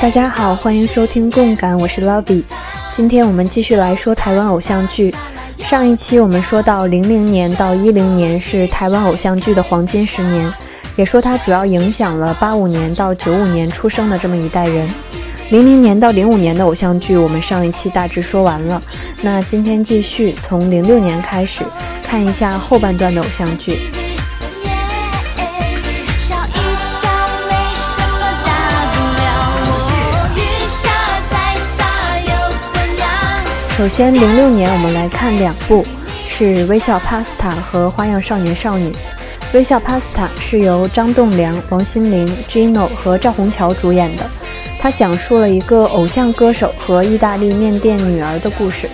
大家好，欢迎收听共感，我是 Lobby。今天我们继续来说台湾偶像剧。上一期我们说到零零年到一零年是台湾偶像剧的黄金十年，也说它主要影响了八五年到九五年出生的这么一代人。零零年到零五年的偶像剧，我们上一期大致说完了。那今天继续从零六年开始看一下后半段的偶像剧。首先，零六年我们来看两部，是《微笑 Pasta》和《花样少年少女》。《微笑 Pasta》是由张栋梁、王心凌、Gino 和赵虹桥主演的，它讲述了一个偶像歌手和意大利面店女儿的故事。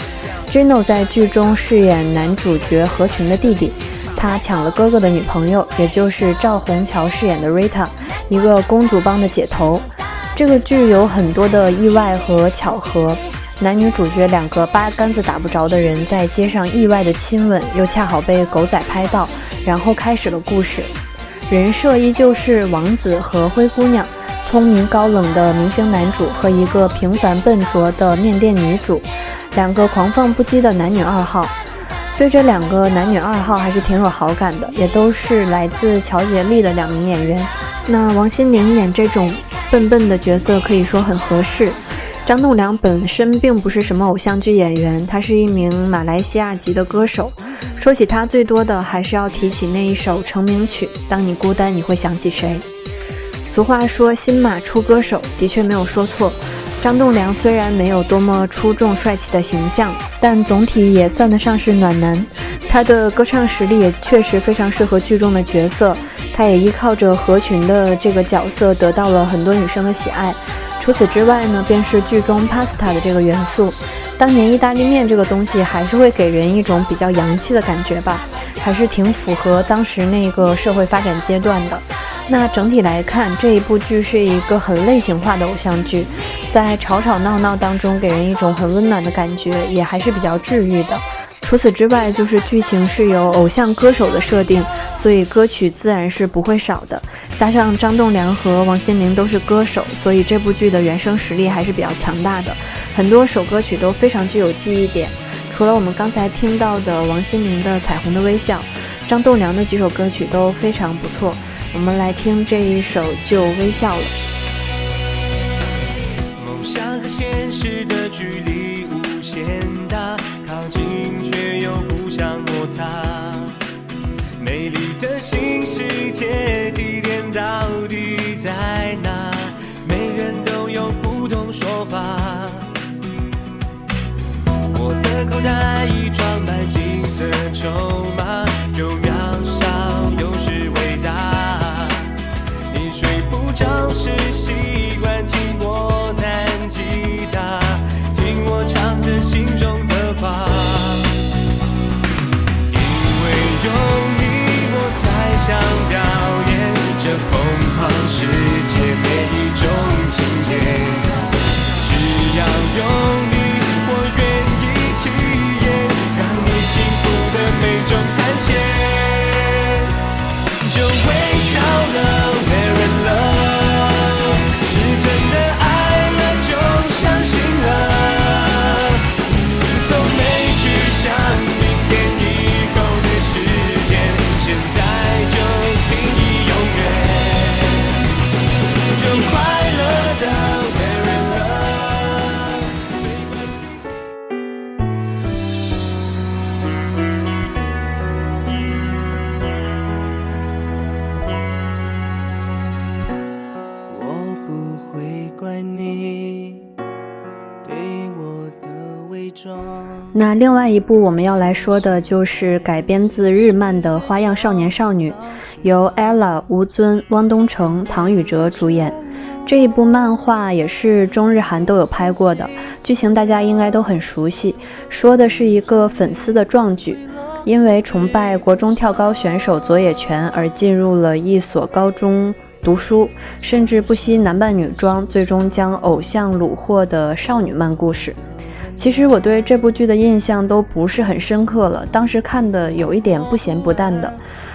Gino 在剧中饰演男主角何群的弟弟，他抢了哥哥的女朋友，也就是赵虹桥饰演的 Rita，一个公主帮的姐头。这个剧有很多的意外和巧合。男女主角两个八竿子打不着的人在街上意外的亲吻，又恰好被狗仔拍到，然后开始了故事。人设依旧是王子和灰姑娘，聪明高冷的明星男主和一个平凡笨拙的面店女主，两个狂放不羁的男女二号。对这两个男女二号还是挺有好感的，也都是来自乔杰利的两名演员。那王心凌演这种笨笨的角色，可以说很合适。张栋梁本身并不是什么偶像剧演员，他是一名马来西亚籍的歌手。说起他，最多的还是要提起那一首成名曲《当你孤单，你会想起谁》。俗话说“新马出歌手”，的确没有说错。张栋梁虽然没有多么出众帅气的形象，但总体也算得上是暖男。他的歌唱实力也确实非常适合剧中的角色。他也依靠着合群的这个角色，得到了很多女生的喜爱。除此之外呢，便是剧中 pasta 的这个元素。当年意大利面这个东西还是会给人一种比较洋气的感觉吧，还是挺符合当时那个社会发展阶段的。那整体来看，这一部剧是一个很类型化的偶像剧，在吵吵闹闹当中给人一种很温暖的感觉，也还是比较治愈的。除此之外，就是剧情是有偶像歌手的设定，所以歌曲自然是不会少的。加上张栋梁和王心凌都是歌手，所以这部剧的原声实力还是比较强大的。很多首歌曲都非常具有记忆点。除了我们刚才听到的王心凌的《彩虹的微笑》，张栋梁的几首歌曲都非常不错。我们来听这一首就微笑了。梦想和现实的距离新世界地点到底在哪？每人都有不同说法。我的口袋已装满金色筹码，有另外一部我们要来说的就是改编自日漫的《花样少年少女》，由 ella、吴尊、汪东城、唐禹哲主演。这一部漫画也是中日韩都有拍过的，剧情大家应该都很熟悉，说的是一个粉丝的壮举。因为崇拜国中跳高选手佐野泉而进入了一所高中读书，甚至不惜男扮女装，最终将偶像虏获的少女漫故事。其实我对这部剧的印象都不是很深刻了，当时看的有一点不咸不淡的。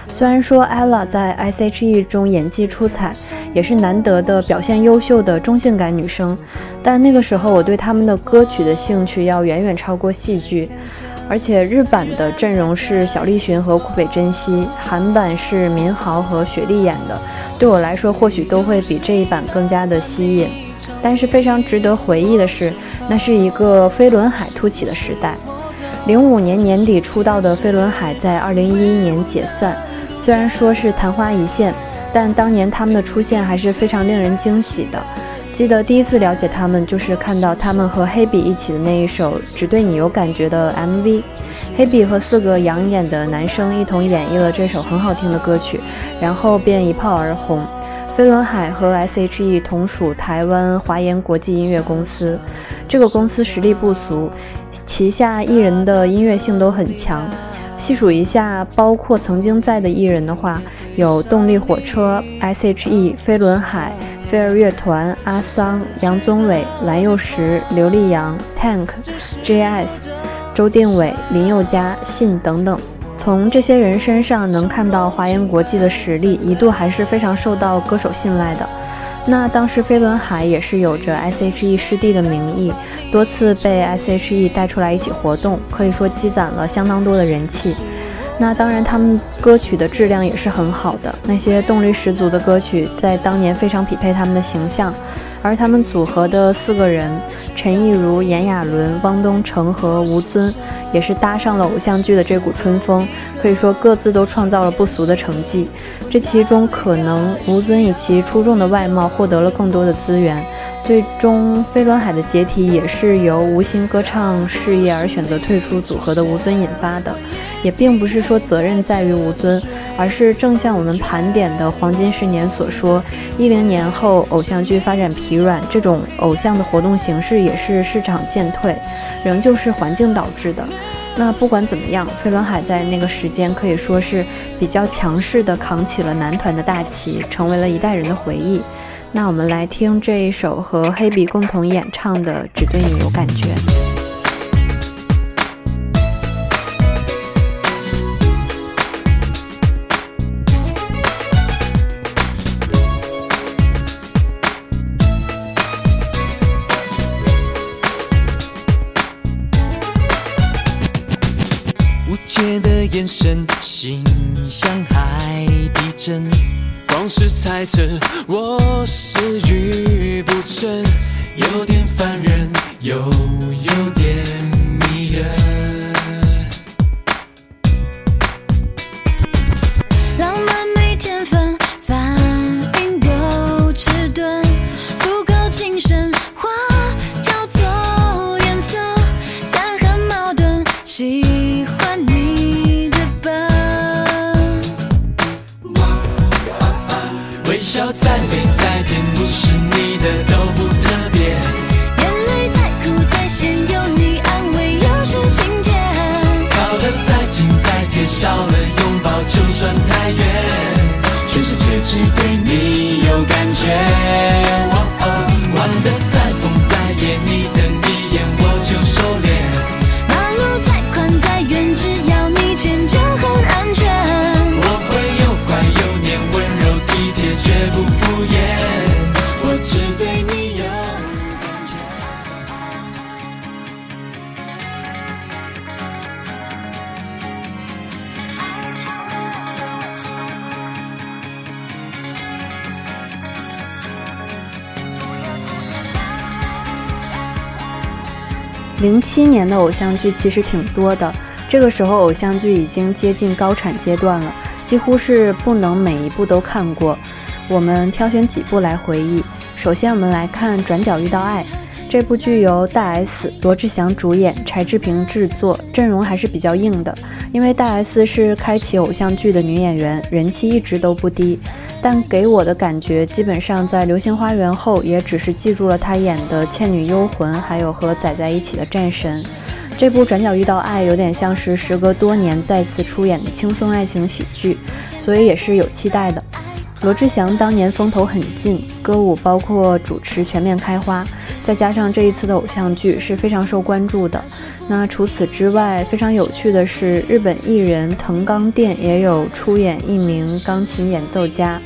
虽然说 ella 在 S.H.E 中演技出彩，也是难得的表现优秀的中性感女生，但那个时候我对他们的歌曲的兴趣要远远超过戏剧。而且日版的阵容是小栗旬和库北真希，韩版是民豪和雪莉演的，对我来说或许都会比这一版更加的吸引。但是非常值得回忆的是，那是一个飞轮海突起的时代。零五年年底出道的飞轮海在二零一一年解散。虽然说是昙花一现，但当年他们的出现还是非常令人惊喜的。记得第一次了解他们，就是看到他们和黑比一起的那一首《只对你有感觉》的 MV。黑比和四个养眼的男生一同演绎了这首很好听的歌曲，然后便一炮而红。飞轮海和 S.H.E 同属台湾华研国际音乐公司，这个公司实力不俗，旗下艺人的音乐性都很强。细数一下，包括曾经在的艺人的话，有动力火车、S.H.E、飞轮海、飞儿乐团、阿桑、杨宗纬、蓝又时、刘力扬、Tank、J.S、周定伟、林宥嘉、信等等。从这些人身上能看到华研国际的实力，一度还是非常受到歌手信赖的。那当时飞轮海也是有着 S.H.E 师弟的名义。多次被 S.H.E 带出来一起活动，可以说积攒了相当多的人气。那当然，他们歌曲的质量也是很好的，那些动力十足的歌曲在当年非常匹配他们的形象。而他们组合的四个人，陈亦儒、炎亚纶、汪东城和吴尊，也是搭上了偶像剧的这股春风，可以说各自都创造了不俗的成绩。这其中，可能吴尊以其出众的外貌获得了更多的资源。最终，飞轮海的解体也是由无心歌唱事业而选择退出组合的吴尊引发的，也并不是说责任在于吴尊，而是正像我们盘点的黄金十年所说，一零年后偶像剧发展疲软，这种偶像的活动形式也是市场渐退，仍旧是环境导致的。那不管怎么样，飞轮海在那个时间可以说是比较强势的扛起了男团的大旗，成为了一代人的回忆。那我们来听这一首和黑比共同演唱的《只对你有感觉》。心像海底针。光是猜测，我是愚不成，有点烦人，又有点迷人。七年的偶像剧其实挺多的，这个时候偶像剧已经接近高产阶段了，几乎是不能每一部都看过。我们挑选几部来回忆。首先，我们来看《转角遇到爱》这部剧，由大 S、罗志祥主演，柴智屏制作，阵容还是比较硬的。因为大 S 是开启偶像剧的女演员，人气一直都不低。但给我的感觉，基本上在《流星花园》后，也只是记住了他演的《倩女幽魂》，还有和仔仔一起的《战神》。这部《转角遇到爱》有点像是时隔多年再次出演的轻松爱情喜剧，所以也是有期待的。罗志祥当年风头很劲，歌舞包括主持全面开花，再加上这一次的偶像剧是非常受关注的。那除此之外，非常有趣的是，日本艺人藤冈靛也有出演一名钢琴演奏家，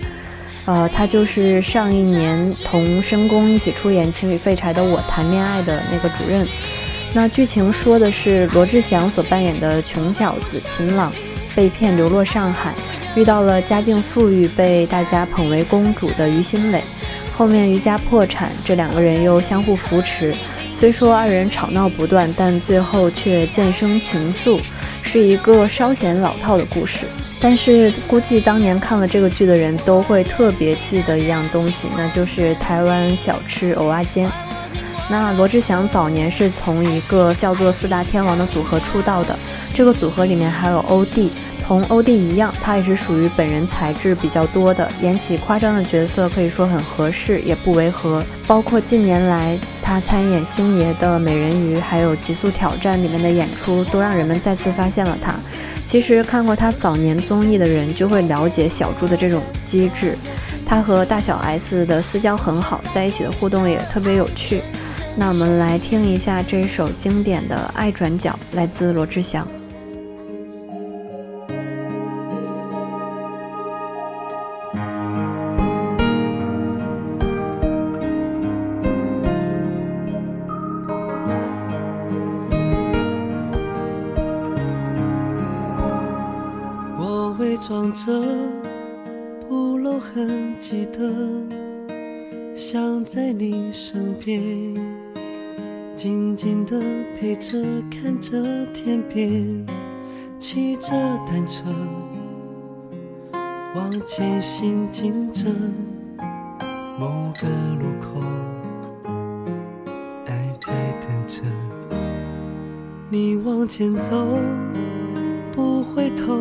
呃，他就是上一年同申宫一起出演《情侣废柴的我谈恋爱》的那个主任。那剧情说的是罗志祥所扮演的穷小子秦朗被骗流落上海，遇到了家境富裕、被大家捧为公主的于心磊。后面于家破产，这两个人又相互扶持。虽说二人吵闹不断，但最后却渐生情愫，是一个稍显老套的故事。但是估计当年看了这个剧的人都会特别记得一样东西，那就是台湾小吃藕阿煎。那罗志祥早年是从一个叫做四大天王的组合出道的，这个组合里面还有欧弟，同欧弟一样，他也是属于本人才智比较多的，演起夸张的角色可以说很合适，也不违和。包括近年来他参演星爷的美人鱼，还有极速挑战里面的演出，都让人们再次发现了他。其实看过他早年综艺的人就会了解小猪的这种机智，他和大小 S 的私交很好，在一起的互动也特别有趣。那我们来听一下这首经典的《爱转角》，来自罗志祥。伪装着不露痕迹的，想在你身边。静静地陪着，看着天边，骑着单车，往前行进着，某个路口，爱在等着你往前走，不回头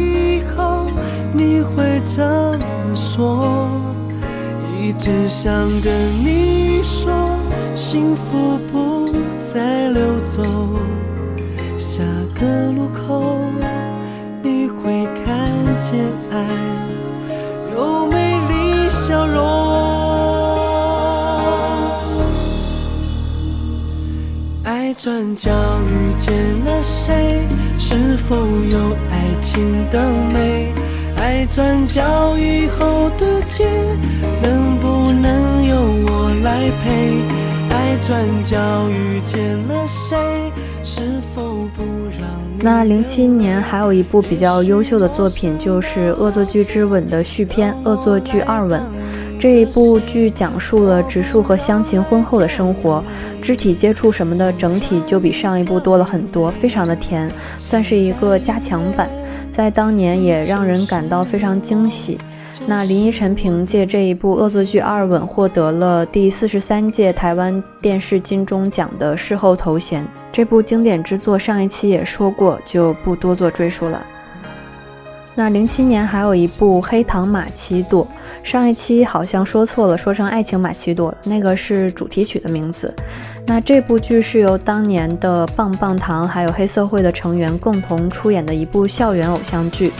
只想跟你说，幸福不。再溜走，下个路口你会看见爱有美丽笑容。爱转角遇见了谁？是否有爱情的美？爱转角以后的街，能来陪？爱转角遇见了谁？是否不让那零七年还有一部比较优秀的作品，就是《恶作剧之吻》的续篇《恶作剧二吻》。这一部剧讲述了植树和湘琴婚后的生活，肢体接触什么的，整体就比上一部多了很多，非常的甜，算是一个加强版，在当年也让人感到非常惊喜。那林依晨凭借这一部《恶作剧二吻》获得了第四十三届台湾电视金钟奖的视后头衔。这部经典之作上一期也说过，就不多做赘述了。那零七年还有一部《黑糖玛奇朵》，上一期好像说错了，说成《爱情玛奇朵》，那个是主题曲的名字。那这部剧是由当年的棒棒糖还有黑社会的成员共同出演的一部校园偶像剧。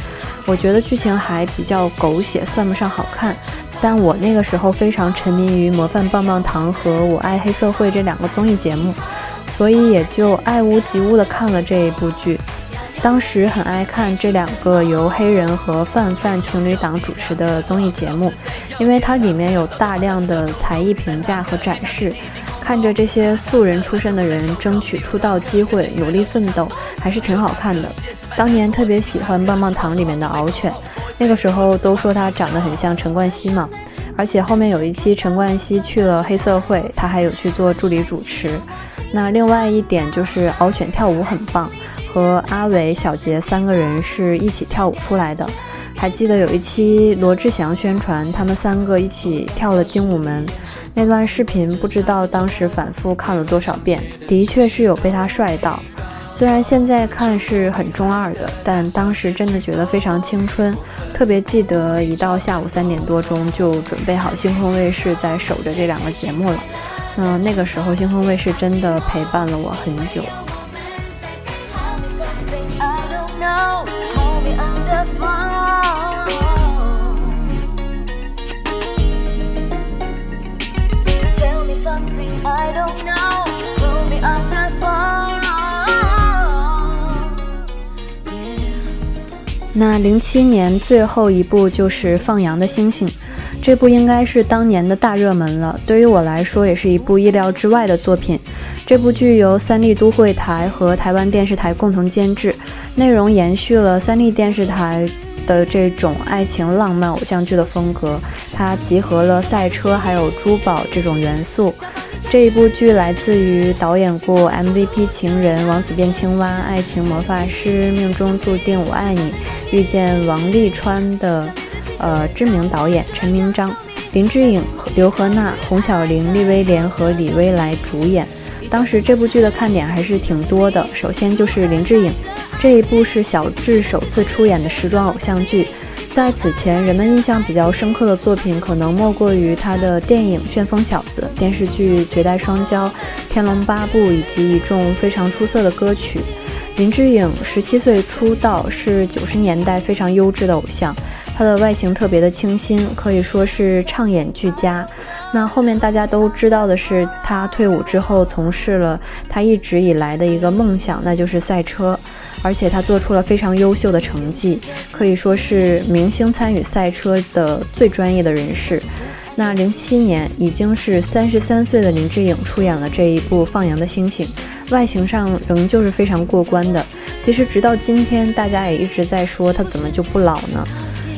我觉得剧情还比较狗血，算不上好看。但我那个时候非常沉迷于《模范棒棒糖》和《我爱黑社会》这两个综艺节目，所以也就爱屋及乌的看了这一部剧。当时很爱看这两个由黑人和范范情侣档主持的综艺节目，因为它里面有大量的才艺评价和展示，看着这些素人出身的人争取出道机会，努力奋斗，还是挺好看的。当年特别喜欢棒棒糖里面的敖犬，那个时候都说他长得很像陈冠希嘛。而且后面有一期陈冠希去了黑社会，他还有去做助理主持。那另外一点就是敖犬跳舞很棒，和阿伟、小杰三个人是一起跳舞出来的。还记得有一期罗志祥宣传，他们三个一起跳了精武门那段视频，不知道当时反复看了多少遍，的确是有被他帅到。虽然现在看是很中二的，但当时真的觉得非常青春。特别记得一到下午三点多钟就准备好星空卫视在守着这两个节目了。嗯那个时候星空卫视真的陪伴了我很久。那零七年最后一部就是《放羊的星星》，这部应该是当年的大热门了。对于我来说，也是一部意料之外的作品。这部剧由三立都会台和台湾电视台共同监制，内容延续了三立电视台的这种爱情浪漫偶像剧的风格，它集合了赛车还有珠宝这种元素。这一部剧来自于导演过 MVP 情人、王子变青蛙、爱情魔法师、命中注定我爱你、遇见王沥川的，呃，知名导演陈明章、林志颖、刘荷娜、洪小玲、利威廉和李威来主演。当时这部剧的看点还是挺多的，首先就是林志颖，这一部是小智首次出演的时装偶像剧。在此前，人们印象比较深刻的作品，可能莫过于他的电影《旋风小子》、电视剧《绝代双骄》、《天龙八部》以及一众非常出色的歌曲。林志颖十七岁出道，是九十年代非常优质的偶像。他的外形特别的清新，可以说是唱演俱佳。那后面大家都知道的是，他退伍之后从事了他一直以来的一个梦想，那就是赛车。而且他做出了非常优秀的成绩，可以说是明星参与赛车的最专业的人士。那零七年已经是三十三岁的林志颖出演了这一部《放羊的星星》，外形上仍旧是非常过关的。其实直到今天，大家也一直在说他怎么就不老呢？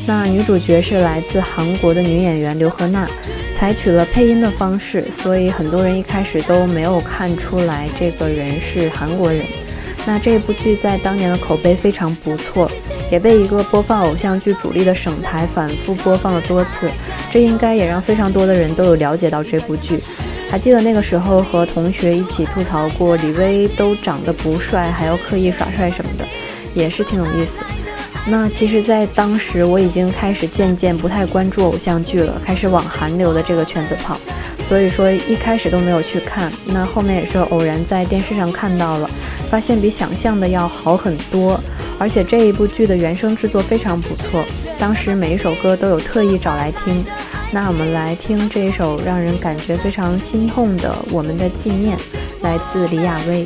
那女主角是来自韩国的女演员刘荷娜，采取了配音的方式，所以很多人一开始都没有看出来这个人是韩国人。那这部剧在当年的口碑非常不错，也被一个播放偶像剧主力的省台反复播放了多次，这应该也让非常多的人都有了解到这部剧。还记得那个时候和同学一起吐槽过李薇都长得不帅，还要刻意耍帅什么的，也是挺有意思。那其实，在当时我已经开始渐渐不太关注偶像剧了，开始往韩流的这个圈子跑，所以说一开始都没有去看。那后面也是偶然在电视上看到了。发现比想象的要好很多，而且这一部剧的原声制作非常不错，当时每一首歌都有特意找来听。那我们来听这一首让人感觉非常心痛的《我们的纪念》，来自李亚薇。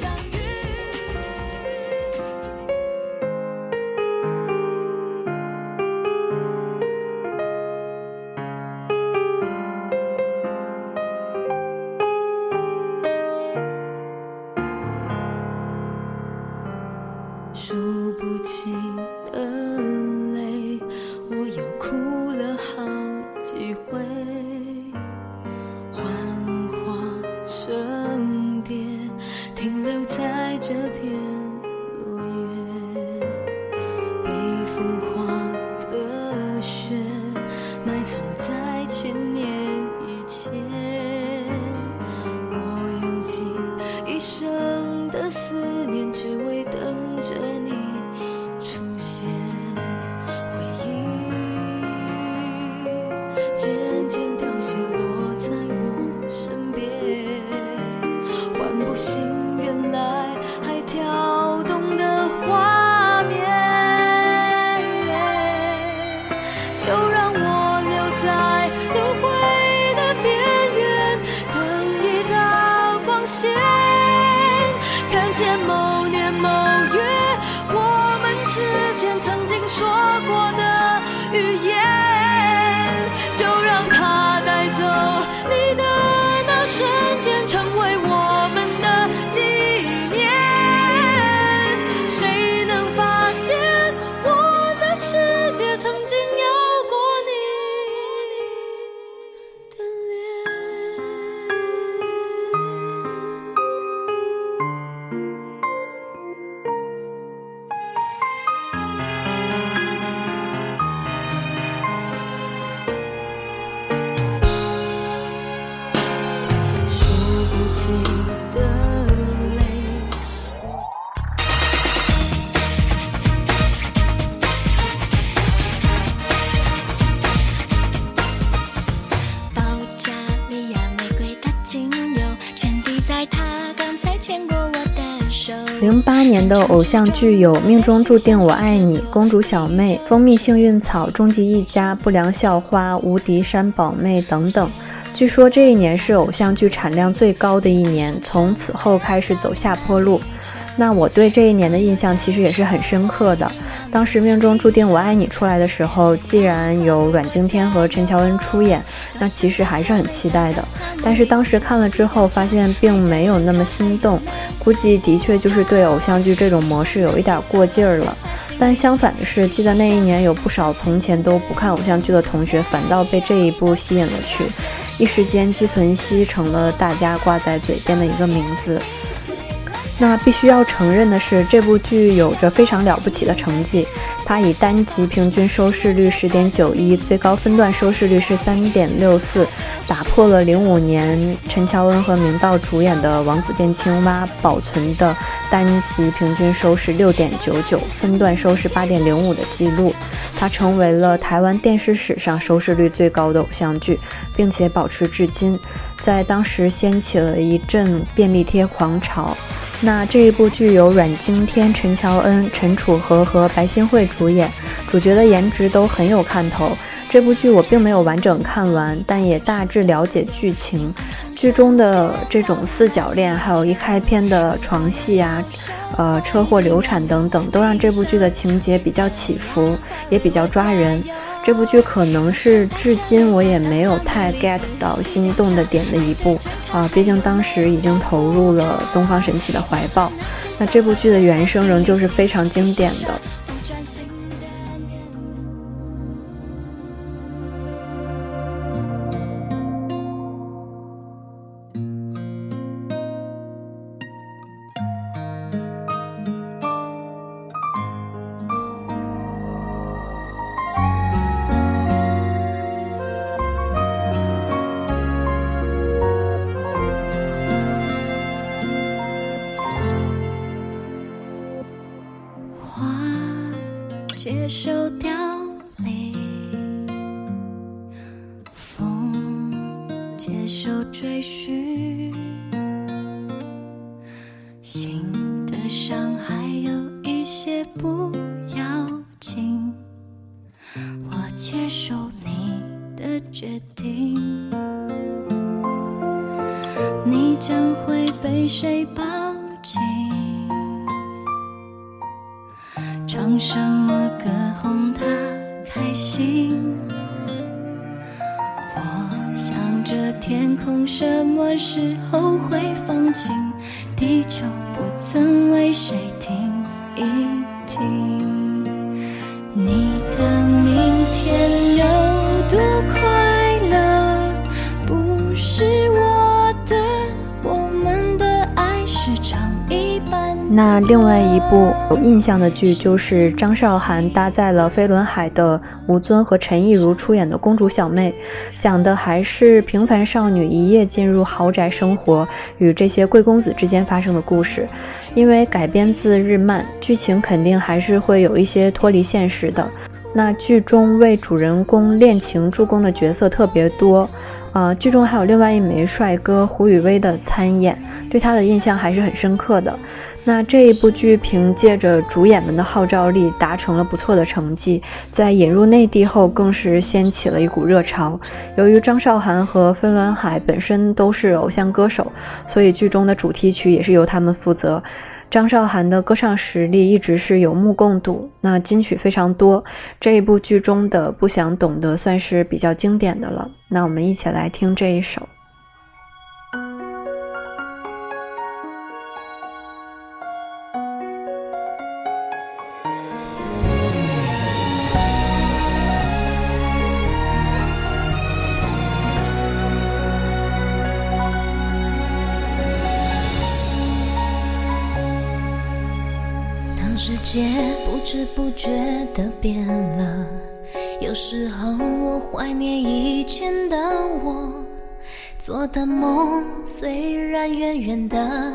数不清的泪，我又哭了好几回。零八年的偶像剧有《命中注定我爱你》《公主小妹》《蜂蜜幸运草》《终极一家》《不良校花》《无敌山宝妹》等等。据说这一年是偶像剧产量最高的一年，从此后开始走下坡路。那我对这一年的印象其实也是很深刻的。当时《命中注定我爱你》出来的时候，既然有阮经天和陈乔恩出演，那其实还是很期待的。但是当时看了之后，发现并没有那么心动，估计的确就是对偶像剧这种模式有一点过劲儿了。但相反的是，记得那一年有不少从前都不看偶像剧的同学，反倒被这一部吸引了去。一时间，姬存希成了大家挂在嘴边的一个名字。那必须要承认的是，这部剧有着非常了不起的成绩。它以单集平均收视率十点九一，最高分段收视率是三点六四，打破了零五年陈乔恩和明道主演的《王子变青蛙》保存的单集平均收视六点九九，分段收视八点零五的记录。它成为了台湾电视史上收视率最高的偶像剧，并且保持至今，在当时掀起了一阵便利贴狂潮。那这一部剧由阮经天、陈乔恩、陈楚河和白新慧主演，主角的颜值都很有看头。这部剧我并没有完整看完，但也大致了解剧情。剧中的这种四角恋，还有一开篇的床戏啊，呃，车祸流产等等，都让这部剧的情节比较起伏，也比较抓人。这部剧可能是至今我也没有太 get 到心动的点的一部啊，毕竟当时已经投入了东方神起的怀抱。那这部剧的原声仍旧是非常经典的。的明天有多快乐，不是我的，我们的爱是唱一半那另外一部有印象的剧就是张韶涵搭载了飞轮海的吴尊和陈亦儒出演的《公主小妹》，讲的还是平凡少女一夜进入豪宅生活与这些贵公子之间发生的故事。因为改编自日漫，剧情肯定还是会有一些脱离现实的。那剧中为主人公恋情助攻的角色特别多，啊，剧中还有另外一枚帅哥胡宇威的参演，对他的印象还是很深刻的。那这一部剧凭借着主演们的号召力，达成了不错的成绩，在引入内地后，更是掀起了一股热潮。由于张韶涵和飞轮海本身都是偶像歌手，所以剧中的主题曲也是由他们负责。张韶涵的歌唱实力一直是有目共睹，那金曲非常多。这一部剧中的《不想懂得》算是比较经典的了。那我们一起来听这一首。的变了，有时候我怀念以前的我，做的梦虽然远远的，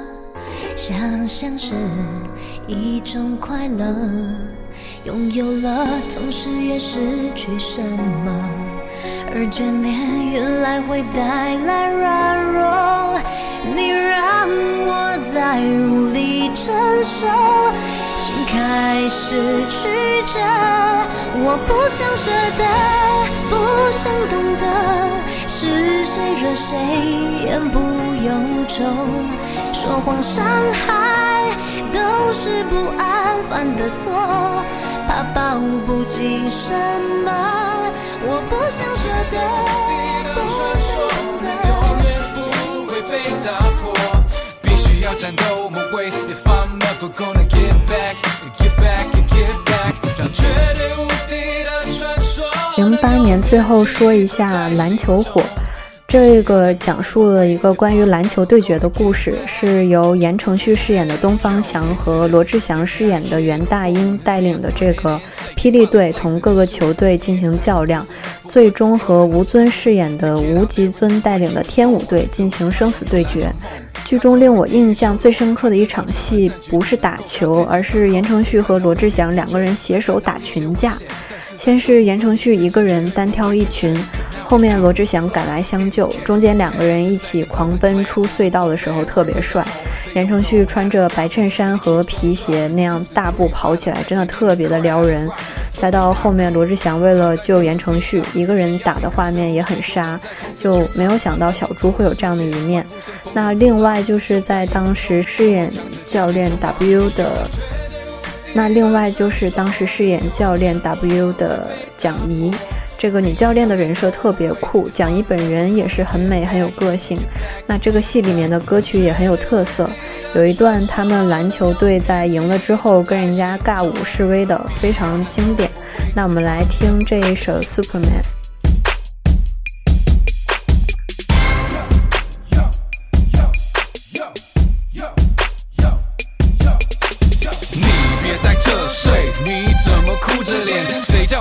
想象是一种快乐，拥有了，同时也失去什么，而眷恋原来会带来软弱。你让我再无力承受，开始曲折。我不想舍得，不想懂得，是谁惹谁言不由衷？说谎伤害都是不安犯的错，怕报不紧什么。我不想舍得，不想懂得。永远不会被打破，要战斗某位。If I'm never gonna get back, get back, get back，让绝对无敌的传说。零八年，最后说一下篮球火。这个讲述了一个关于篮球对决的故事，是由言承旭饰演的东方翔和罗志祥饰演的袁大英带领的这个霹雳队同各个球队进行较量，最终和吴尊饰演的吴极尊带领的天武队进行生死对决。剧中令我印象最深刻的一场戏，不是打球，而是言承旭和罗志祥两个人携手打群架。先是言承旭一个人单挑一群，后面罗志祥赶来相救，中间两个人一起狂奔出隧道的时候特别帅。言承旭穿着白衬衫和皮鞋那样大步跑起来，真的特别的撩人。再到后面罗志祥为了救言承旭，一个人打的画面也很杀，就没有想到小猪会有这样的一面。那另外就是在当时饰演教练 W 的。那另外就是当时饰演教练 W 的蒋怡，这个女教练的人设特别酷，蒋怡本人也是很美很有个性。那这个戏里面的歌曲也很有特色，有一段他们篮球队在赢了之后跟人家尬舞示威的，非常经典。那我们来听这一首 Superman。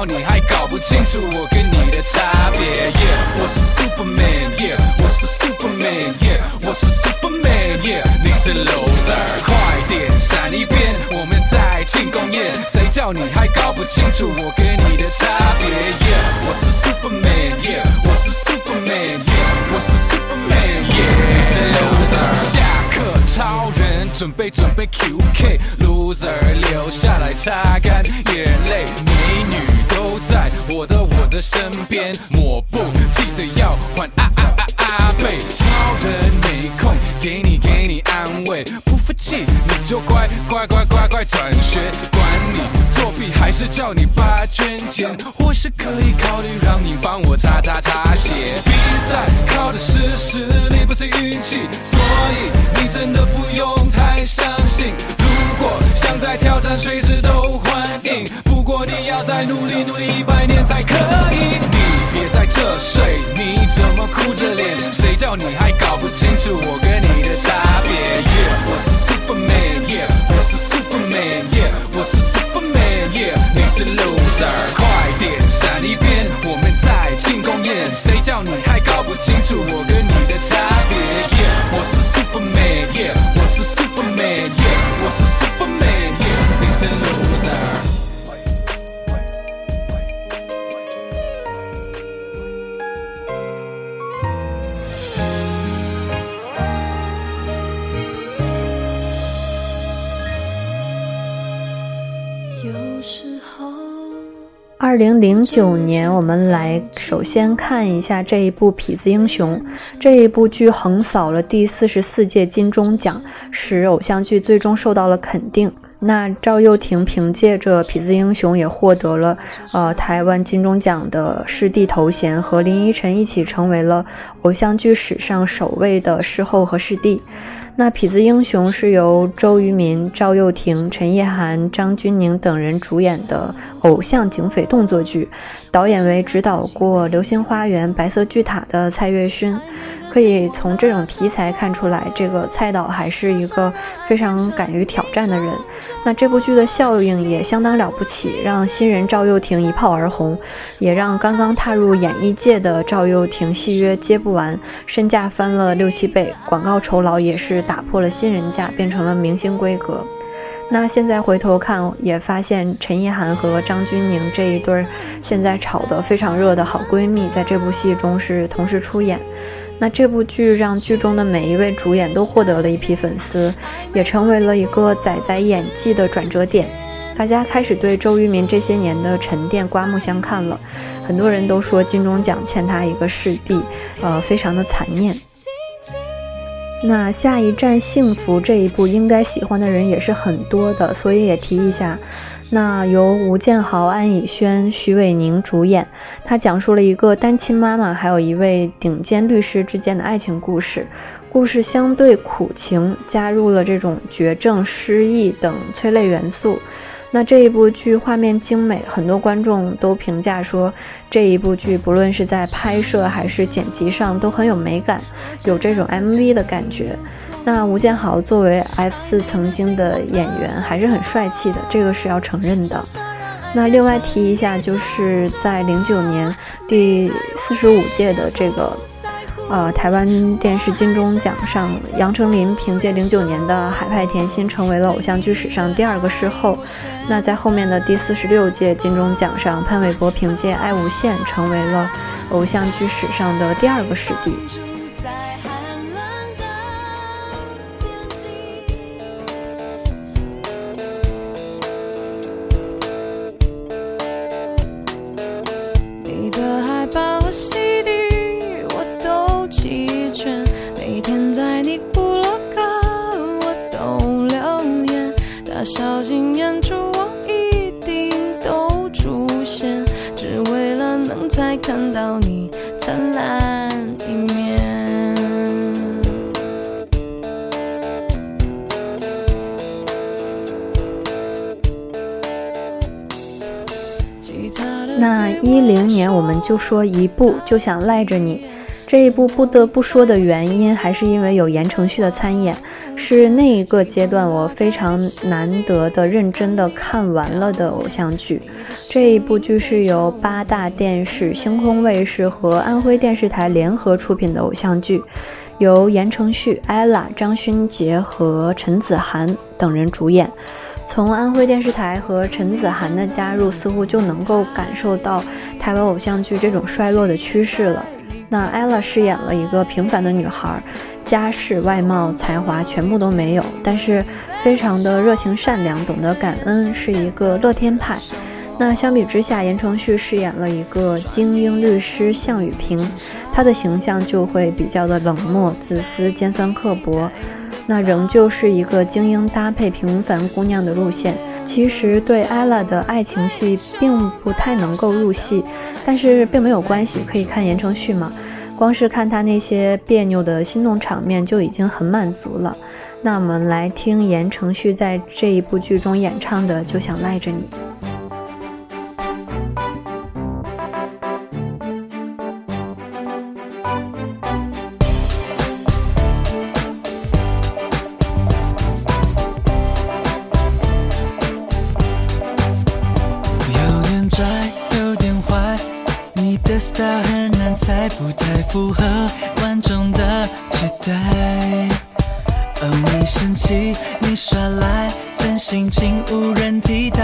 你还搞不清楚我跟你的差别？Yeah，我是 Superman，Yeah，我是 Superman，Yeah，我是 Superman，Yeah，你是 loser，快点闪一边，我们在庆功宴。谁叫你还搞不清楚我跟你的差别？Yeah，我是 Superman，Yeah，我是 Superman，Yeah，我是 Superman，Yeah，你是 loser。下课，超人准备准备 QK，loser 留下来擦干眼泪，美女。都在我的我的身边，抹布记得要还啊啊啊啊！被超人没空给你给你安慰，不服气你就乖乖乖乖乖转学，还是叫你爸捐钱，或是可以考虑让你帮我擦擦擦鞋。比赛靠的是实力，不是运气，所以你真的不用太相信。如果想再挑战，随时都欢迎。不过你要再努力努力一百年才可以，你别在这睡，你怎么哭着脸？谁叫你还搞不清楚我跟零零九年，我们来首先看一下这一部《痞子英雄》。这一部剧横扫了第四十四届金钟奖，使偶像剧最终受到了肯定。那赵又廷凭借着《痞子英雄》也获得了呃台湾金钟奖的视帝头衔，和林依晨一起成为了偶像剧史上首位的视后和视帝。那《痞子英雄》是由周渝民、赵又廷、陈意涵、张钧甯等人主演的偶像警匪动作剧，导演为执导过《流星花园》《白色巨塔》的蔡岳勋。可以从这种题材看出来，这个蔡导还是一个非常敢于挑战的人。那这部剧的效应也相当了不起，让新人赵又廷一炮而红，也让刚刚踏入演艺界的赵又廷戏约接不完，身价翻了六七倍，广告酬劳也是打破了新人价，变成了明星规格。那现在回头看，也发现陈意涵和张钧甯这一对儿现在炒得非常热的好闺蜜，在这部戏中是同时出演。那这部剧让剧中的每一位主演都获得了一批粉丝，也成为了一个仔仔演技的转折点。大家开始对周渝民这些年的沉淀刮目相看了。很多人都说金钟奖欠他一个视帝，呃，非常的残念。那下一站幸福这一部应该喜欢的人也是很多的，所以也提一下。那由吴建豪、安以轩、徐伟宁主演，他讲述了一个单亲妈妈还有一位顶尖律师之间的爱情故事。故事相对苦情，加入了这种绝症、失忆等催泪元素。那这一部剧画面精美，很多观众都评价说，这一部剧不论是在拍摄还是剪辑上都很有美感，有这种 MV 的感觉。那吴建豪作为 F 四曾经的演员，还是很帅气的，这个是要承认的。那另外提一下，就是在零九年第四十五届的这个。呃，台湾电视金钟奖上，杨丞琳凭借零九年的《海派甜心》成为了偶像剧史上第二个视后。那在后面的第四十六届金钟奖上，潘玮柏凭借《爱无限》成为了偶像剧史上的第二个视帝。小心演出，我一定都出现，只为了能再看到你灿烂一面。那一零年，我们就说一部就想赖着你。这一部不得不说的原因，还是因为有言承旭的参演，是那一个阶段我非常难得的认真的看完了的偶像剧。这一部剧是由八大电视、星空卫视和安徽电视台联合出品的偶像剧，由言承旭、ella、张勋杰和陈子涵等人主演。从安徽电视台和陈子涵的加入，似乎就能够感受到台湾偶像剧这种衰落的趋势了。那 ella 饰演了一个平凡的女孩，家世、外貌、才华全部都没有，但是非常的热情善良，懂得感恩，是一个乐天派。那相比之下，言承旭饰演了一个精英律师项羽平，他的形象就会比较的冷漠、自私、尖酸刻薄。那仍旧是一个精英搭配平凡姑娘的路线。其实对 ella 的爱情戏并不太能够入戏，但是并没有关系，可以看言承旭嘛。光是看他那些别扭的心动场面就已经很满足了。那我们来听言承旭在这一部剧中演唱的《就想赖着你》。不符合观众的期待。哦你生气，你耍赖，真性情无人替代。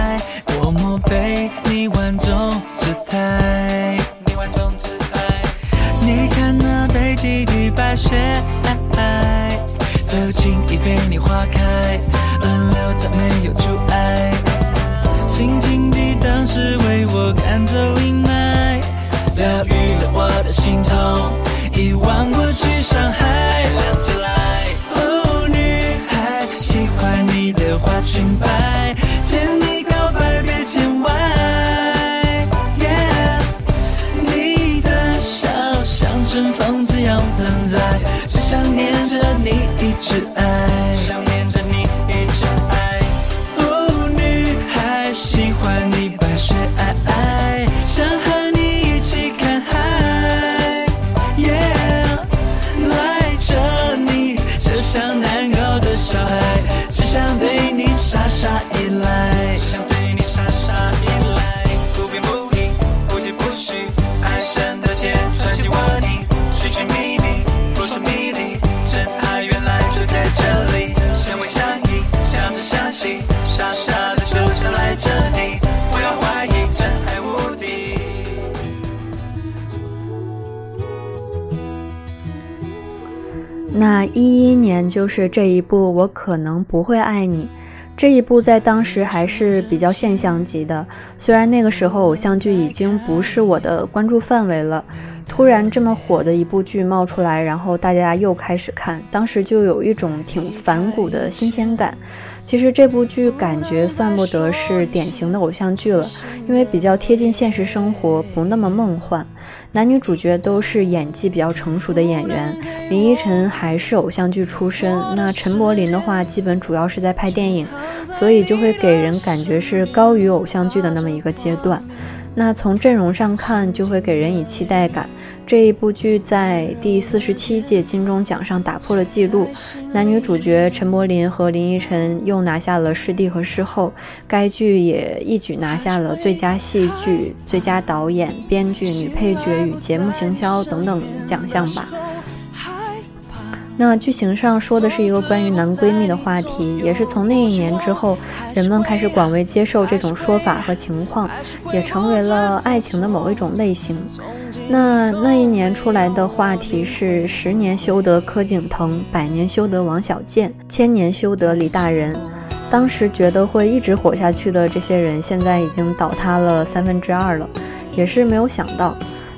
那一一年就是这一部《我可能不会爱你》。这一部在当时还是比较现象级的，虽然那个时候偶像剧已经不是我的关注范围了，突然这么火的一部剧冒出来，然后大家又开始看，当时就有一种挺反骨的新鲜感。其实这部剧感觉算不得是典型的偶像剧了，因为比较贴近现实生活，不那么梦幻。男女主角都是演技比较成熟的演员，林依晨还是偶像剧出身，那陈柏霖的话，基本主要是在拍电影，所以就会给人感觉是高于偶像剧的那么一个阶段。那从阵容上看，就会给人以期待感。这一部剧在第四十七届金钟奖上打破了纪录，男女主角陈柏霖和林依晨又拿下了视帝和视后，该剧也一举拿下了最佳戏剧、最佳导演、编剧、女配角与节目行销等等奖项吧。那剧情上说的是一个关于男闺蜜的话题，也是从那一年之后，人们开始广为接受这种说法和情况，也成为了爱情的某一种类型。那那一年出来的话题是“十年修得柯景腾，百年修得王小贱，千年修得李大人”。当时觉得会一直火下去的这些人，现在已经倒塌了三分之二了，也是没有想到。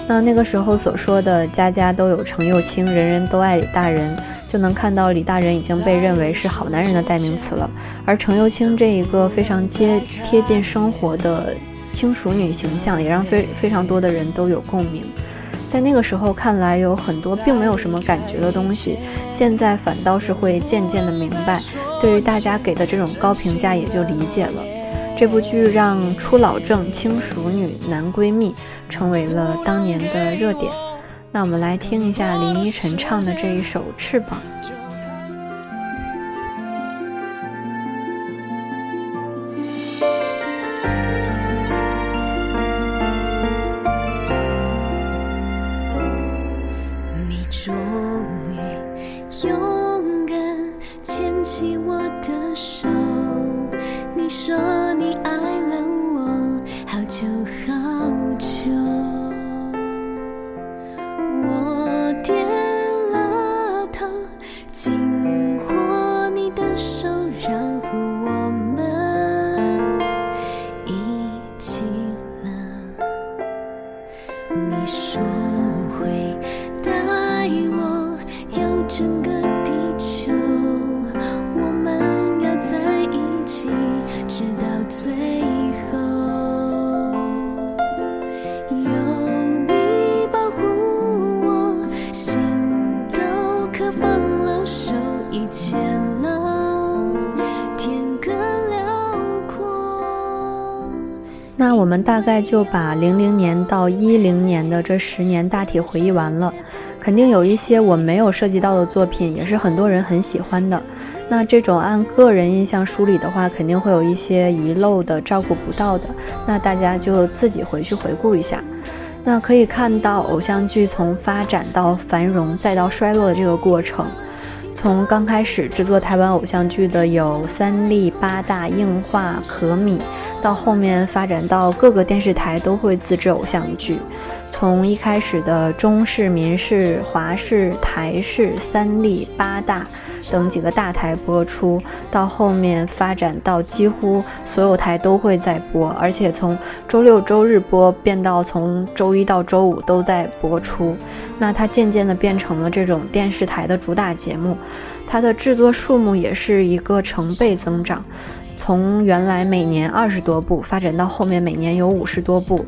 那那个时候所说的“家家都有程又青，人人都爱李大人”，就能看到李大人已经被认为是好男人的代名词了。而程又青这一个非常接贴近生活的轻熟女形象，也让非非常多的人都有共鸣。在那个时候看来，有很多并没有什么感觉的东西，现在反倒是会渐渐的明白。对于大家给的这种高评价，也就理解了。这部剧让初老症、轻熟女、男闺蜜成为了当年的热点。那我们来听一下林依晨唱的这一首《翅膀》。大概就把零零年到一零年的这十年大体回忆完了，肯定有一些我没有涉及到的作品，也是很多人很喜欢的。那这种按个人印象梳理的话，肯定会有一些遗漏的、照顾不到的，那大家就自己回去回顾一下。那可以看到偶像剧从发展到繁荣再到衰落的这个过程，从刚开始制作台湾偶像剧的有三立、八大、映画、可米。到后面发展到各个电视台都会自制偶像剧，从一开始的中视、民视、华视、台视、三立、八大等几个大台播出，到后面发展到几乎所有台都会在播，而且从周六周日播变到从周一到周五都在播出，那它渐渐的变成了这种电视台的主打节目，它的制作数目也是一个成倍增长。从原来每年二十多部发展到后面每年有五十多部。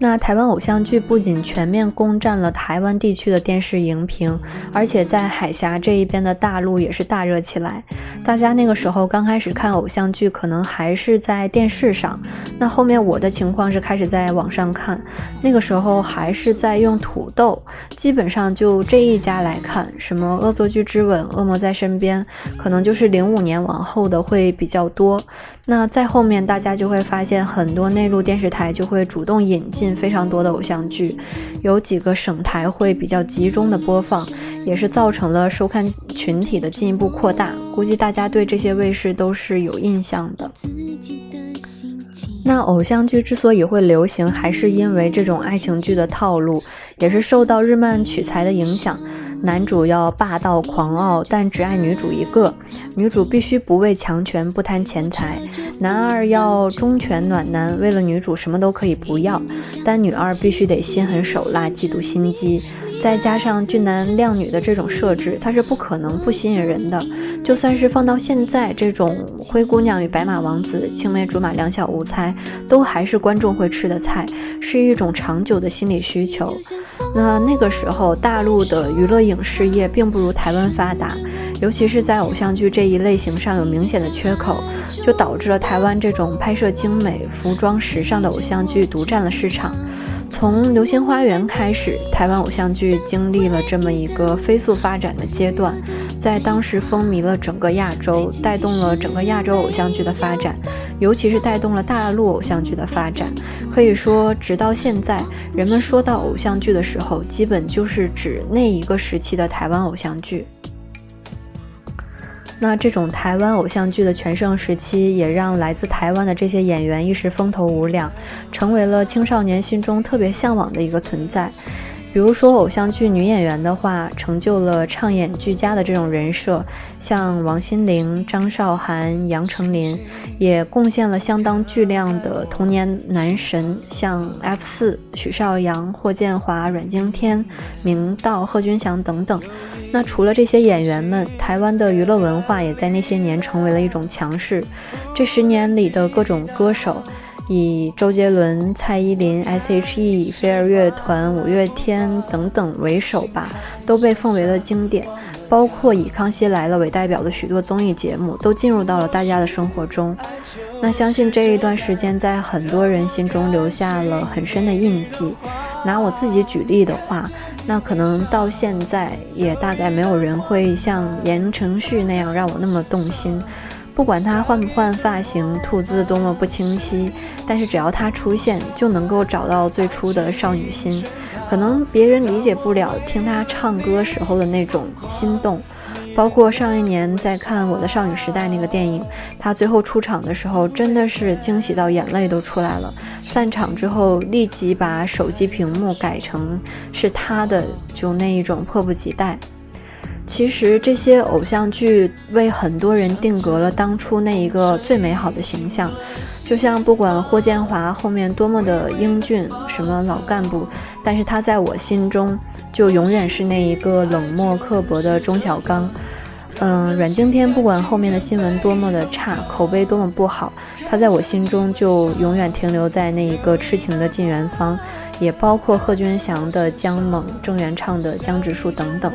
那台湾偶像剧不仅全面攻占了台湾地区的电视荧屏，而且在海峡这一边的大陆也是大热起来。大家那个时候刚开始看偶像剧，可能还是在电视上。那后面我的情况是开始在网上看，那个时候还是在用土豆，基本上就这一家来看。什么《恶作剧之吻》《恶魔在身边》，可能就是零五年往后的会比较多。那在后面，大家就会发现很多内陆电视台就会主动引进非常多的偶像剧，有几个省台会比较集中的播放，也是造成了收看群体的进一步扩大。估计大家对这些卫视都是有印象的。那偶像剧之所以会流行，还是因为这种爱情剧的套路，也是受到日漫取材的影响。男主要霸道狂傲，但只爱女主一个；女主必须不畏强权，不贪钱财。男二要忠犬暖男，为了女主什么都可以不要，但女二必须得心狠手辣，嫉妒心机。再加上俊男靓女的这种设置，它是不可能不吸引人的。就算是放到现在，这种灰姑娘与白马王子、青梅竹马两小无猜，都还是观众会吃的菜，是一种长久的心理需求。那那个时候，大陆的娱乐影视业并不如台湾发达，尤其是在偶像剧这一类型上有明显的缺口，就导致了台湾这种拍摄精美、服装时尚的偶像剧独占了市场。从《流星花园》开始，台湾偶像剧经历了这么一个飞速发展的阶段，在当时风靡了整个亚洲，带动了整个亚洲偶像剧的发展，尤其是带动了大陆偶像剧的发展。可以说，直到现在，人们说到偶像剧的时候，基本就是指那一个时期的台湾偶像剧。那这种台湾偶像剧的全盛时期，也让来自台湾的这些演员一时风头无两，成为了青少年心中特别向往的一个存在。比如说偶像剧女演员的话，成就了唱演俱佳的这种人设，像王心凌、张韶涵、杨丞琳，也贡献了相当巨量的童年男神，像 F 四、许绍洋、霍建华、阮经天、明道、贺军翔等等。那除了这些演员们，台湾的娱乐文化也在那些年成为了一种强势。这十年里的各种歌手，以周杰伦、蔡依林、S.H.E、飞儿乐团、五月天等等为首吧，都被奉为了经典。包括以《康熙来了》为代表的许多综艺节目，都进入到了大家的生活中。那相信这一段时间，在很多人心中留下了很深的印记。拿我自己举例的话，那可能到现在也大概没有人会像言承旭那样让我那么动心。不管他换不换发型，吐字多么不清晰，但是只要他出现，就能够找到最初的少女心。可能别人理解不了听他唱歌时候的那种心动。包括上一年在看《我的少女时代》那个电影，他最后出场的时候，真的是惊喜到眼泪都出来了。散场之后，立即把手机屏幕改成是他的，就那一种迫不及待。其实这些偶像剧为很多人定格了当初那一个最美好的形象，就像不管霍建华后面多么的英俊，什么老干部，但是他在我心中就永远是那一个冷漠刻薄的钟小刚。嗯，阮经天不管后面的新闻多么的差，口碑多么不好。他在我心中就永远停留在那一个痴情的靳元芳，也包括贺军翔的姜猛、郑元畅的江直树等等。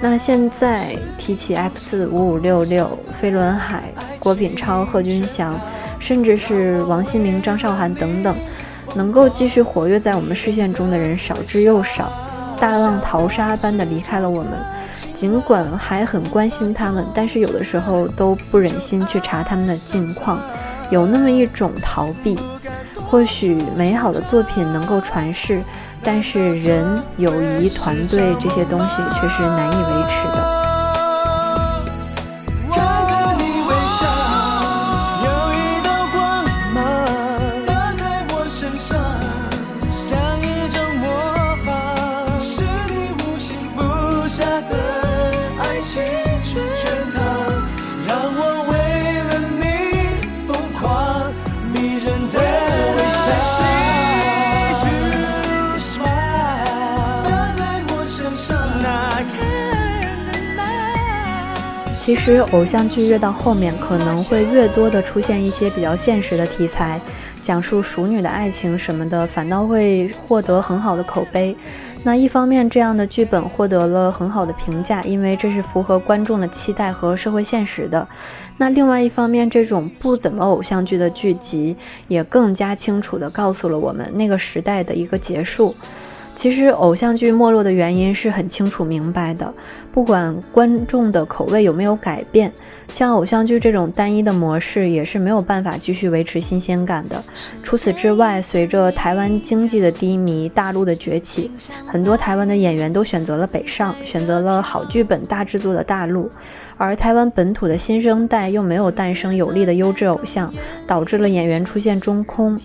那现在提起 F 四五五六六、飞轮海、郭品超、贺军翔，甚至是王心凌、张韶涵等等，能够继续活跃在我们视线中的人少之又少，大浪淘沙般的离开了我们。尽管还很关心他们，但是有的时候都不忍心去查他们的近况。有那么一种逃避，或许美好的作品能够传世，但是人、友谊、团队这些东西却是难以维持的。其实偶像剧越到后面，可能会越多的出现一些比较现实的题材，讲述熟女的爱情什么的，反倒会获得很好的口碑。那一方面，这样的剧本获得了很好的评价，因为这是符合观众的期待和社会现实的。那另外一方面，这种不怎么偶像剧的剧集，也更加清楚地告诉了我们那个时代的一个结束。其实偶像剧没落的原因是很清楚明白的，不管观众的口味有没有改变，像偶像剧这种单一的模式也是没有办法继续维持新鲜感的。除此之外，随着台湾经济的低迷，大陆的崛起，很多台湾的演员都选择了北上，选择了好剧本、大制作的大陆，而台湾本土的新生代又没有诞生有力的优质偶像，导致了演员出现中空。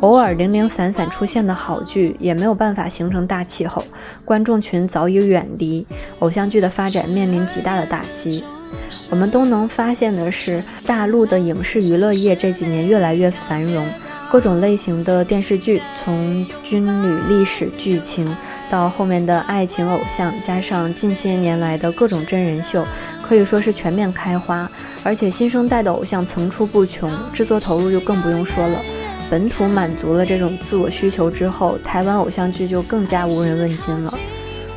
偶尔零零散散出现的好剧也没有办法形成大气候，观众群早已远离，偶像剧的发展面临极大的打击。我们都能发现的是，大陆的影视娱乐业这几年越来越繁荣，各种类型的电视剧，从军旅历史剧情到后面的爱情偶像，加上近些年来的各种真人秀，可以说是全面开花。而且新生代的偶像层出不穷，制作投入就更不用说了。本土满足了这种自我需求之后，台湾偶像剧就更加无人问津了。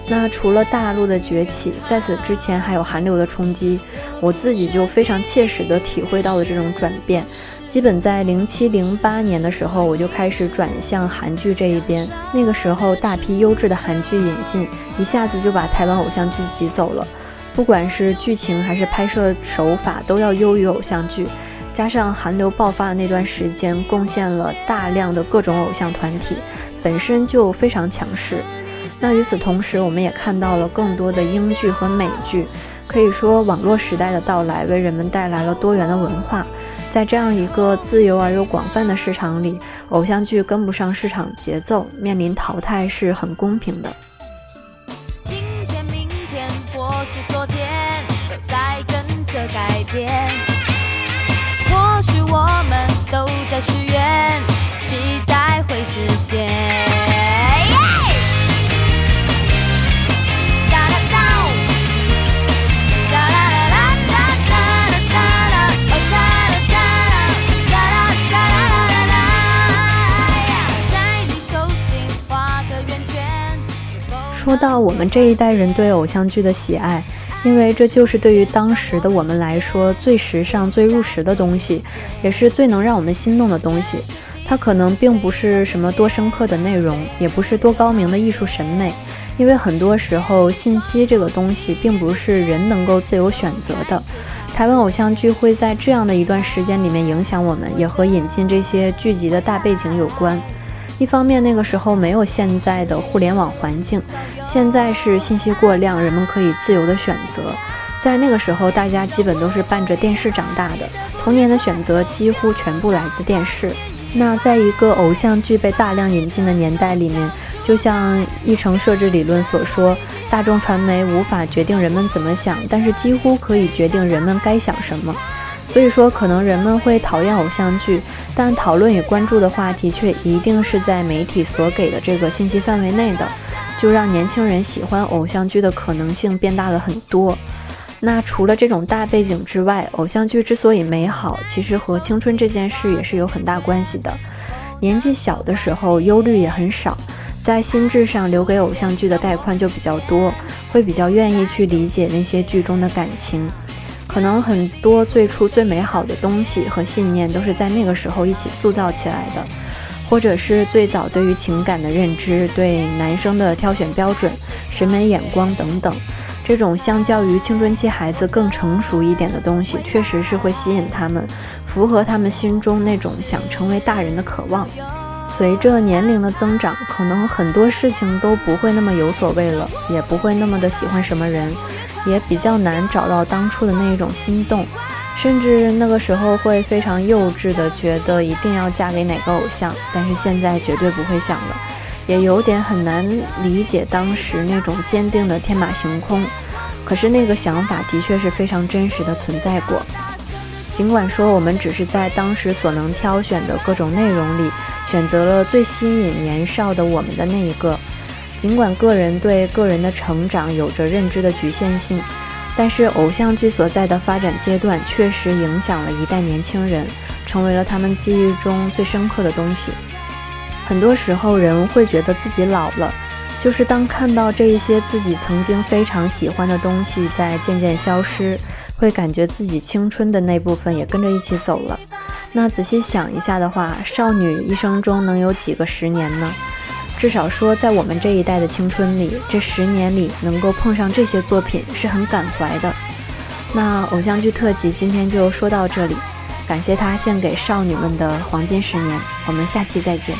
那除了大陆的崛起，在此之前还有韩流的冲击，我自己就非常切实地体会到了这种转变。基本在零七零八年的时候，我就开始转向韩剧这一边。那个时候，大批优质的韩剧引进，一下子就把台湾偶像剧挤走了。不管是剧情还是拍摄手法，都要优于偶像剧。加上韩流爆发的那段时间，贡献了大量的各种偶像团体，本身就非常强势。那与此同时，我们也看到了更多的英剧和美剧。可以说，网络时代的到来为人们带来了多元的文化。在这样一个自由而又广泛的市场里，偶像剧跟不上市场节奏，面临淘汰是很公平的。都在许愿，期待会实现。说到我们这一代人对偶像剧的喜爱。因为这就是对于当时的我们来说最时尚、最入时的东西，也是最能让我们心动的东西。它可能并不是什么多深刻的内容，也不是多高明的艺术审美。因为很多时候，信息这个东西并不是人能够自由选择的。台湾偶像剧会在这样的一段时间里面影响我们，也和引进这些剧集的大背景有关。一方面，那个时候没有现在的互联网环境，现在是信息过量，人们可以自由的选择。在那个时候，大家基本都是伴着电视长大的，童年的选择几乎全部来自电视。那在一个偶像剧被大量引进的年代里面，就像议程设置理论所说，大众传媒无法决定人们怎么想，但是几乎可以决定人们该想什么。所以说，可能人们会讨厌偶像剧，但讨论与关注的话题却一定是在媒体所给的这个信息范围内的，就让年轻人喜欢偶像剧的可能性变大了很多。那除了这种大背景之外，偶像剧之所以美好，其实和青春这件事也是有很大关系的。年纪小的时候，忧虑也很少，在心智上留给偶像剧的带宽就比较多，会比较愿意去理解那些剧中的感情。可能很多最初最美好的东西和信念都是在那个时候一起塑造起来的，或者是最早对于情感的认知、对男生的挑选标准、审美眼光等等，这种相较于青春期孩子更成熟一点的东西，确实是会吸引他们，符合他们心中那种想成为大人的渴望。随着年龄的增长，可能很多事情都不会那么有所谓了，也不会那么的喜欢什么人。也比较难找到当初的那一种心动，甚至那个时候会非常幼稚的觉得一定要嫁给哪个偶像，但是现在绝对不会想了，也有点很难理解当时那种坚定的天马行空。可是那个想法的确是非常真实的存在过，尽管说我们只是在当时所能挑选的各种内容里选择了最吸引年少的我们的那一个。尽管个人对个人的成长有着认知的局限性，但是偶像剧所在的发展阶段确实影响了一代年轻人，成为了他们记忆中最深刻的东西。很多时候，人会觉得自己老了，就是当看到这一些自己曾经非常喜欢的东西在渐渐消失，会感觉自己青春的那部分也跟着一起走了。那仔细想一下的话，少女一生中能有几个十年呢？至少说，在我们这一代的青春里，这十年里能够碰上这些作品是很感怀的。那偶像剧特辑今天就说到这里，感谢他献给少女们的黄金十年，我们下期再见。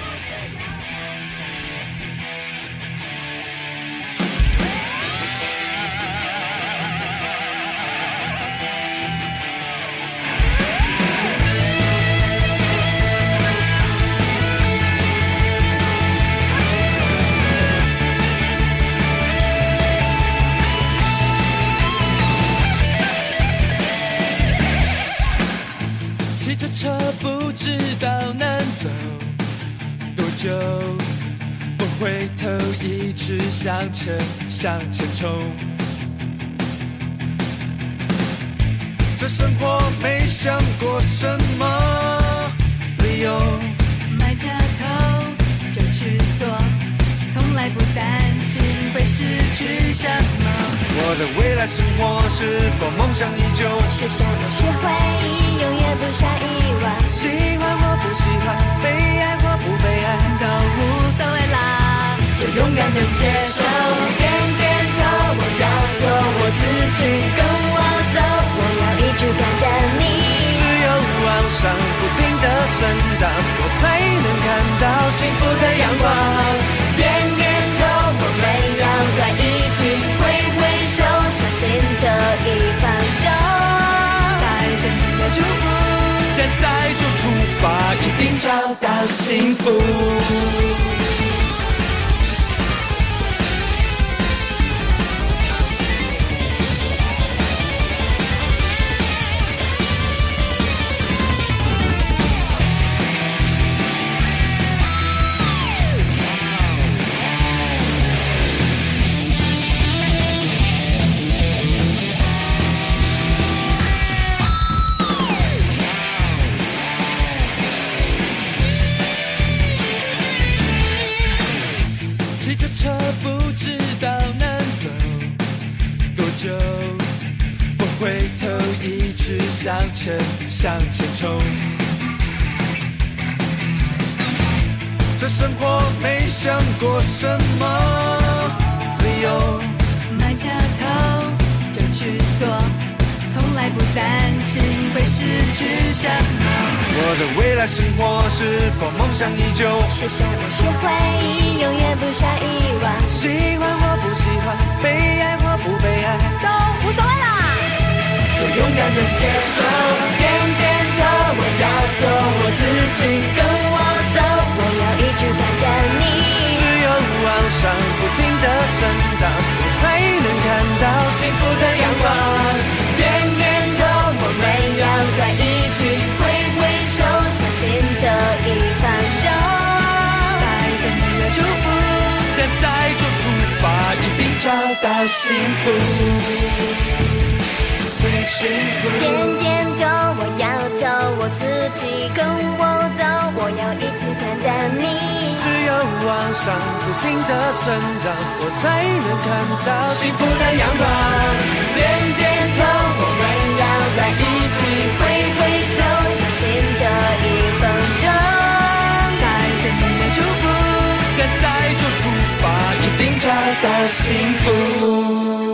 这车不知道能走多久不回头一直向前向前冲这生活没想过什么理由埋着头就去做从来不担心会失去什么我的未来生活是否梦想依旧？写下某些回忆，永远不想遗忘。喜欢或不喜欢，被爱或不被爱，都无所谓啦，就勇敢的接受。点点头，我要做我自己，跟我走，我要一直看着你。只有往上不停的生长，我才能看到幸福的阳光。点点头，我们要在一起，心这一方舟。带着你的祝福，现在就出发，一定找到幸福。向前向前冲。这生活没想过什么理由，埋着头就去做，从来不担心会失去什么。我的未来生活是否梦想依旧？写下某些回忆，永远不想遗忘。喜欢或不喜欢，被爱或不被爱，都勇敢的接受。点点头，我要做我自己，跟我走，我要一直看着你。只有往上不停的生长，我才能看到幸福的阳光。点点头，我们要在一起，挥挥手，相信这一分钟。带着你的祝福，现在就出发，一定找到幸福。会幸福。点点头，我要走我自己，跟我走，我要一直看着你。只有往上不停的生长，我才能看到幸福的阳光。点点头，我们要在一起，挥挥手，相信这一分钟。带着你的祝福，现在就出发，一定找到幸福。